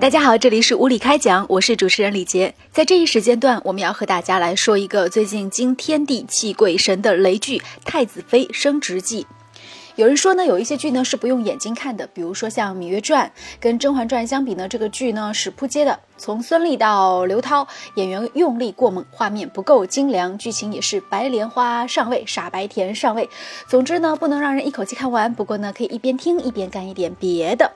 大家好，这里是无理开讲，我是主持人李杰。在这一时间段，我们要和大家来说一个最近惊天地泣鬼神的雷剧《太子妃升职记》。有人说呢，有一些剧呢是不用眼睛看的，比如说像《芈月传》跟《甄嬛传》相比呢，这个剧呢是扑街的。从孙俪到刘涛，演员用力过猛，画面不够精良，剧情也是白莲花上位，傻白甜上位。总之呢，不能让人一口气看完。不过呢，可以一边听一边干一点别的。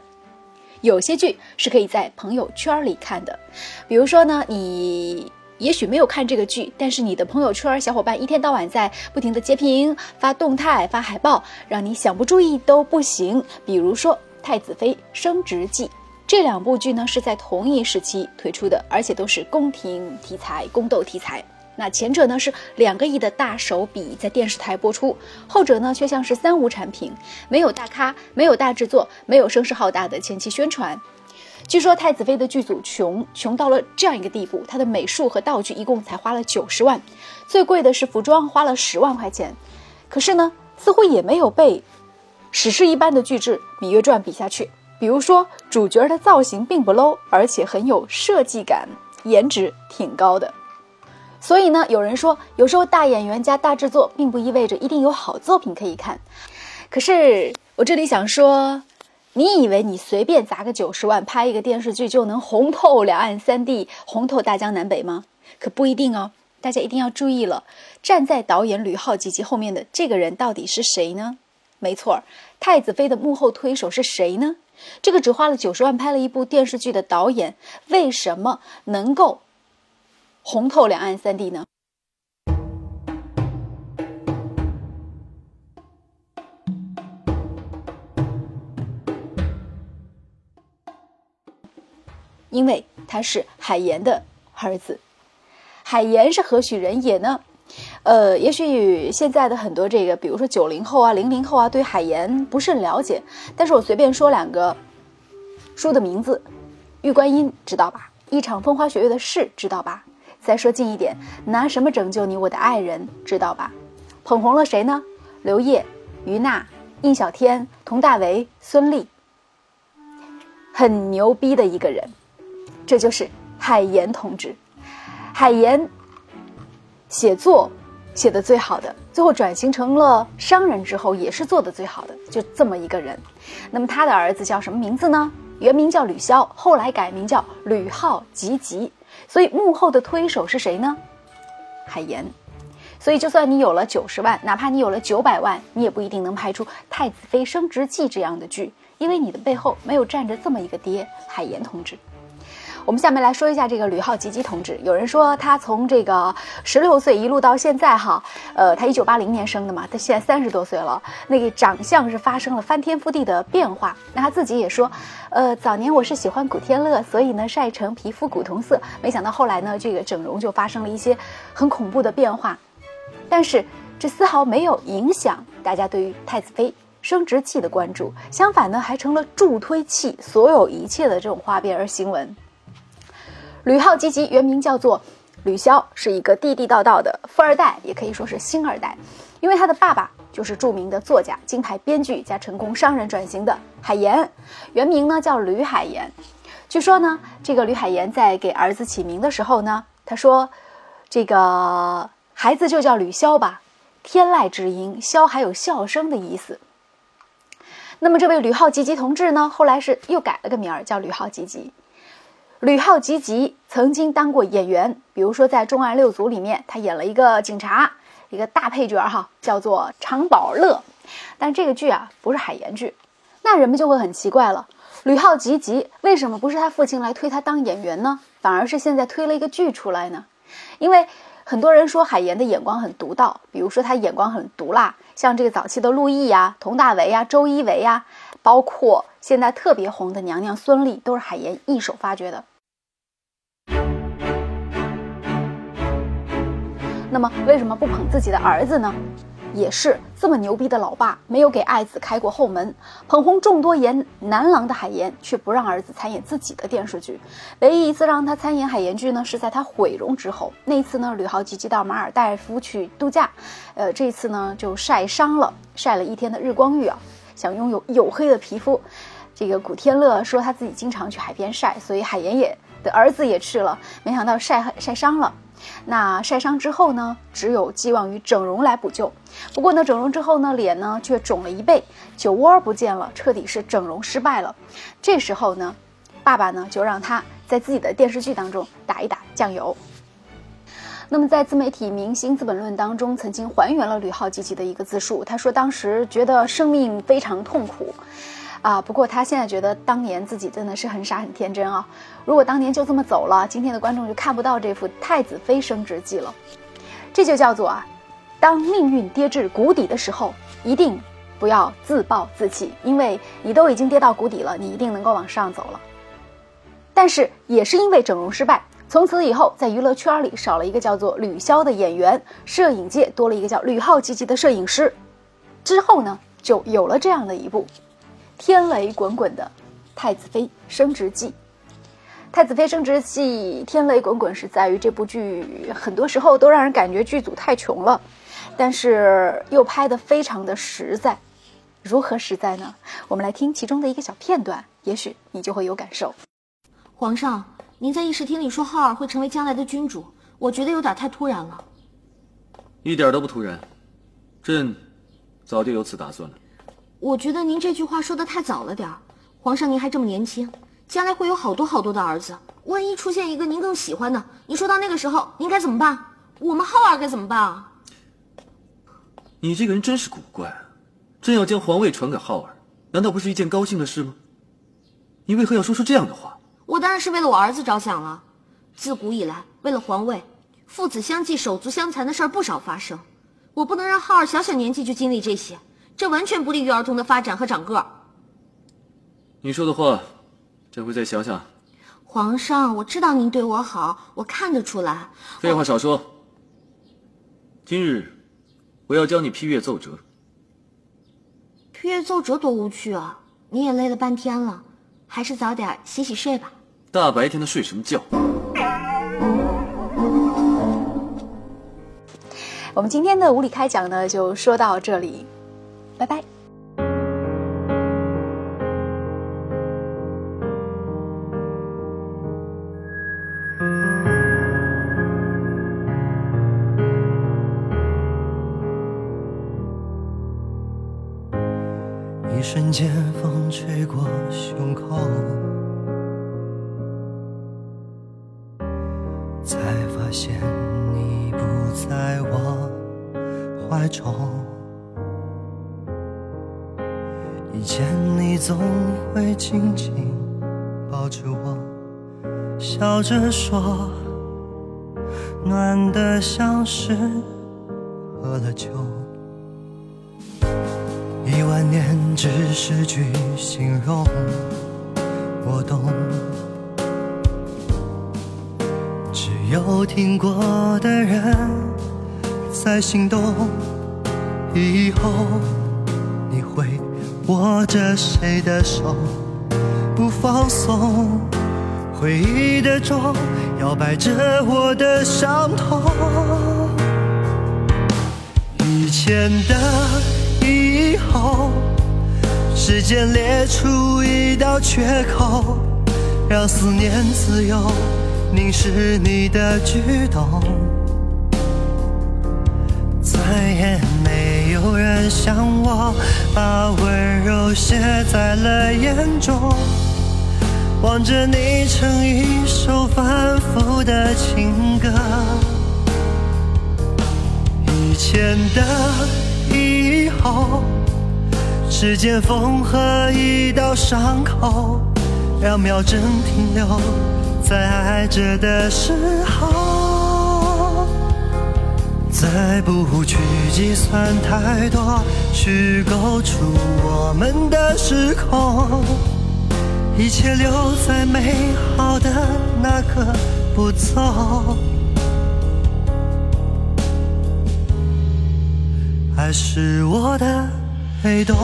有些剧是可以在朋友圈里看的，比如说呢，你也许没有看这个剧，但是你的朋友圈小伙伴一天到晚在不停的截屏、发动态、发海报，让你想不注意都不行。比如说《太子妃升职记》，这两部剧呢是在同一时期推出的，而且都是宫廷题材、宫斗题材。那前者呢是两个亿的大手笔在电视台播出，后者呢却像是三无产品，没有大咖，没有大制作，没有声势浩大的前期宣传。据说太子妃的剧组穷穷到了这样一个地步，它的美术和道具一共才花了九十万，最贵的是服装花了十万块钱。可是呢，似乎也没有被史诗一般的巨制《芈月传》比下去。比如说主角的造型并不 low，而且很有设计感，颜值挺高的。所以呢，有人说，有时候大演员加大制作，并不意味着一定有好作品可以看。可是我这里想说，你以为你随便砸个九十万拍一个电视剧就能红透两岸三地、红透大江南北吗？可不一定哦。大家一定要注意了，站在导演吕浩及其后面的这个人到底是谁呢？没错，太子妃的幕后推手是谁呢？这个只花了九十万拍了一部电视剧的导演，为什么能够？红透两岸三地呢？因为他是海岩的儿子。海岩是何许人也呢？呃，也许现在的很多这个，比如说九零后啊、零零后啊，对海岩不甚了解。但是我随便说两个书的名字：《玉观音》知道吧？《一场风花雪月的事》知道吧？再说近一点，拿什么拯救你，我的爱人，知道吧？捧红了谁呢？刘烨、于娜、印小天、佟大为、孙俪，很牛逼的一个人。这就是海岩同志。海岩写作写的最好的，最后转型成了商人之后，也是做的最好的，就这么一个人。那么他的儿子叫什么名字呢？原名叫吕潇，后来改名叫吕浩吉吉。所以幕后的推手是谁呢？海岩。所以就算你有了九十万，哪怕你有了九百万，你也不一定能拍出《太子妃升职记》这样的剧，因为你的背后没有站着这么一个爹——海岩同志。我们下面来说一下这个吕浩吉吉同志。有人说他从这个十六岁一路到现在，哈，呃，他一九八零年生的嘛，他现在三十多岁了，那个长相是发生了翻天覆地的变化。那他自己也说，呃，早年我是喜欢古天乐，所以呢晒成皮肤古铜色，没想到后来呢这个整容就发生了一些很恐怖的变化。但是这丝毫没有影响大家对于太子妃生殖器的关注，相反呢还成了助推器，所有一切的这种花边儿新闻。吕浩吉吉原名叫做吕潇，是一个地地道道的富二代，也可以说是星二代，因为他的爸爸就是著名的作家、金牌编剧加成功商人转型的海岩，原名呢叫吕海岩。据说呢，这个吕海岩在给儿子起名的时候呢，他说：“这个孩子就叫吕潇吧，天籁之音，潇还有笑声的意思。”那么这位吕浩吉吉同志呢，后来是又改了个名儿，叫吕浩吉吉。吕浩吉吉曾经当过演员，比如说在《重案六组》里面，他演了一个警察，一个大配角哈，叫做常宝乐。但这个剧啊不是海岩剧，那人们就会很奇怪了：吕浩吉吉为什么不是他父亲来推他当演员呢？反而是现在推了一个剧出来呢？因为很多人说海岩的眼光很独到，比如说他眼光很毒辣，像这个早期的陆毅呀、佟大为呀、周一围呀，包括现在特别红的娘娘孙俪，都是海岩一手发掘的。那么为什么不捧自己的儿子呢？也是这么牛逼的老爸，没有给爱子开过后门，捧红众多演男郎的海岩，却不让儿子参演自己的电视剧。唯一一次让他参演海岩剧呢，是在他毁容之后。那次呢，吕豪吉吉到马尔代夫去度假，呃，这次呢就晒伤了，晒了一天的日光浴啊，想拥有黝黑的皮肤。这个古天乐说他自己经常去海边晒，所以海岩也的儿子也去了，没想到晒晒伤了。那晒伤之后呢，只有寄望于整容来补救。不过呢，整容之后呢，脸呢却肿了一倍，酒窝不见了，彻底是整容失败了。这时候呢，爸爸呢就让他在自己的电视剧当中打一打酱油。那么在自媒体《明星资本论》当中，曾经还原了吕浩积极的一个自述。他说当时觉得生命非常痛苦。啊，不过他现在觉得当年自己真的是很傻很天真啊！如果当年就这么走了，今天的观众就看不到这幅太子妃升职记了。这就叫做啊，当命运跌至谷底的时候，一定不要自暴自弃，因为你都已经跌到谷底了，你一定能够往上走了。但是也是因为整容失败，从此以后在娱乐圈里少了一个叫做吕潇的演员，摄影界多了一个叫吕浩积极的摄影师。之后呢，就有了这样的一部。天雷滚滚的《太子妃升职记》，《太子妃升职记》天雷滚滚是在于这部剧很多时候都让人感觉剧组太穷了，但是又拍的非常的实在。如何实在呢？我们来听其中的一个小片段，也许你就会有感受。皇上，您在议事厅里说浩儿会成为将来的君主，我觉得有点太突然了。一点都不突然，朕早就有此打算了。我觉得您这句话说的太早了点儿，皇上您还这么年轻，将来会有好多好多的儿子，万一出现一个您更喜欢的，你说到那个时候您该怎么办？我们浩儿该怎么办啊？你这个人真是古怪，朕要将皇位传给浩儿，难道不是一件高兴的事吗？你为何要说出这样的话？我当然是为了我儿子着想了。自古以来，为了皇位，父子相继、手足相残的事儿不少发生，我不能让浩儿小小年纪就经历这些。这完全不利于儿童的发展和长个儿。你说的话，朕会再想想。皇上，我知道您对我好，我看得出来。废话少说。今日我要教你批阅奏折。批阅奏折多无趣啊！你也累了半天了，还是早点洗洗睡吧。大白天的睡什么觉？我们今天的无理开讲呢，就说到这里。拜拜。一瞬间，风吹过胸口，才发现你不在我怀中。以前你总会紧紧抱着我，笑着说，暖得像是喝了酒。一万年只是句形容，我懂。只有听过的人才心动，以后。握着谁的手不放松，回忆的钟摇摆着我的伤痛。以前的以后，时间裂出一道缺口，让思念自由凝视你的举动，再也有人像我。把温柔写在了眼中，望着你成一首反复的情歌。以前的以后，时间缝合一道伤口，两秒针停留在爱着的时候，再不去计算太多。虚构出我们的时空，一切留在美好的那个步骤。爱是我的黑洞。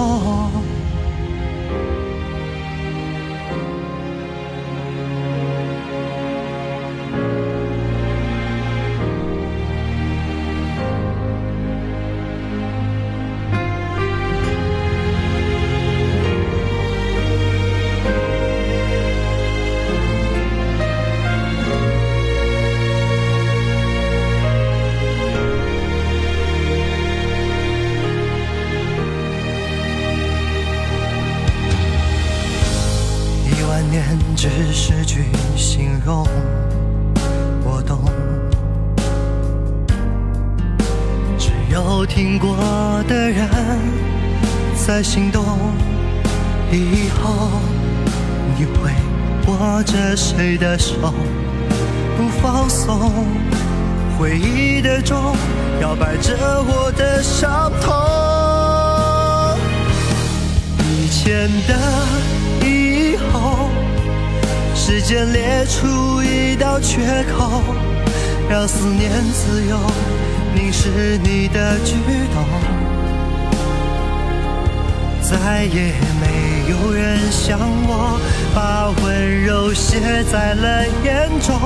以后，你会握着谁的手不放松？回忆的钟摇摆着我的伤痛。以前的以后，时间裂出一道缺口，让思念自由凝视你的举动。再也没有人像我，把温柔写在了眼中，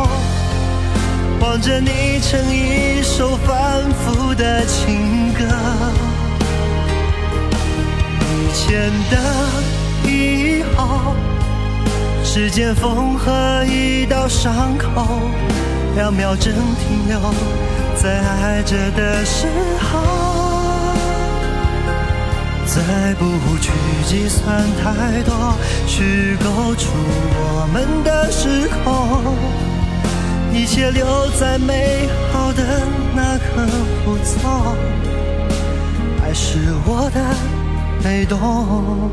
望着你成一首反复的情歌。以前的以后，时间缝合一道伤口，两秒针停留在爱着的时候。再不去计算太多，虚构出我们的时空，一切留在美好的那刻不走，爱是我的被动。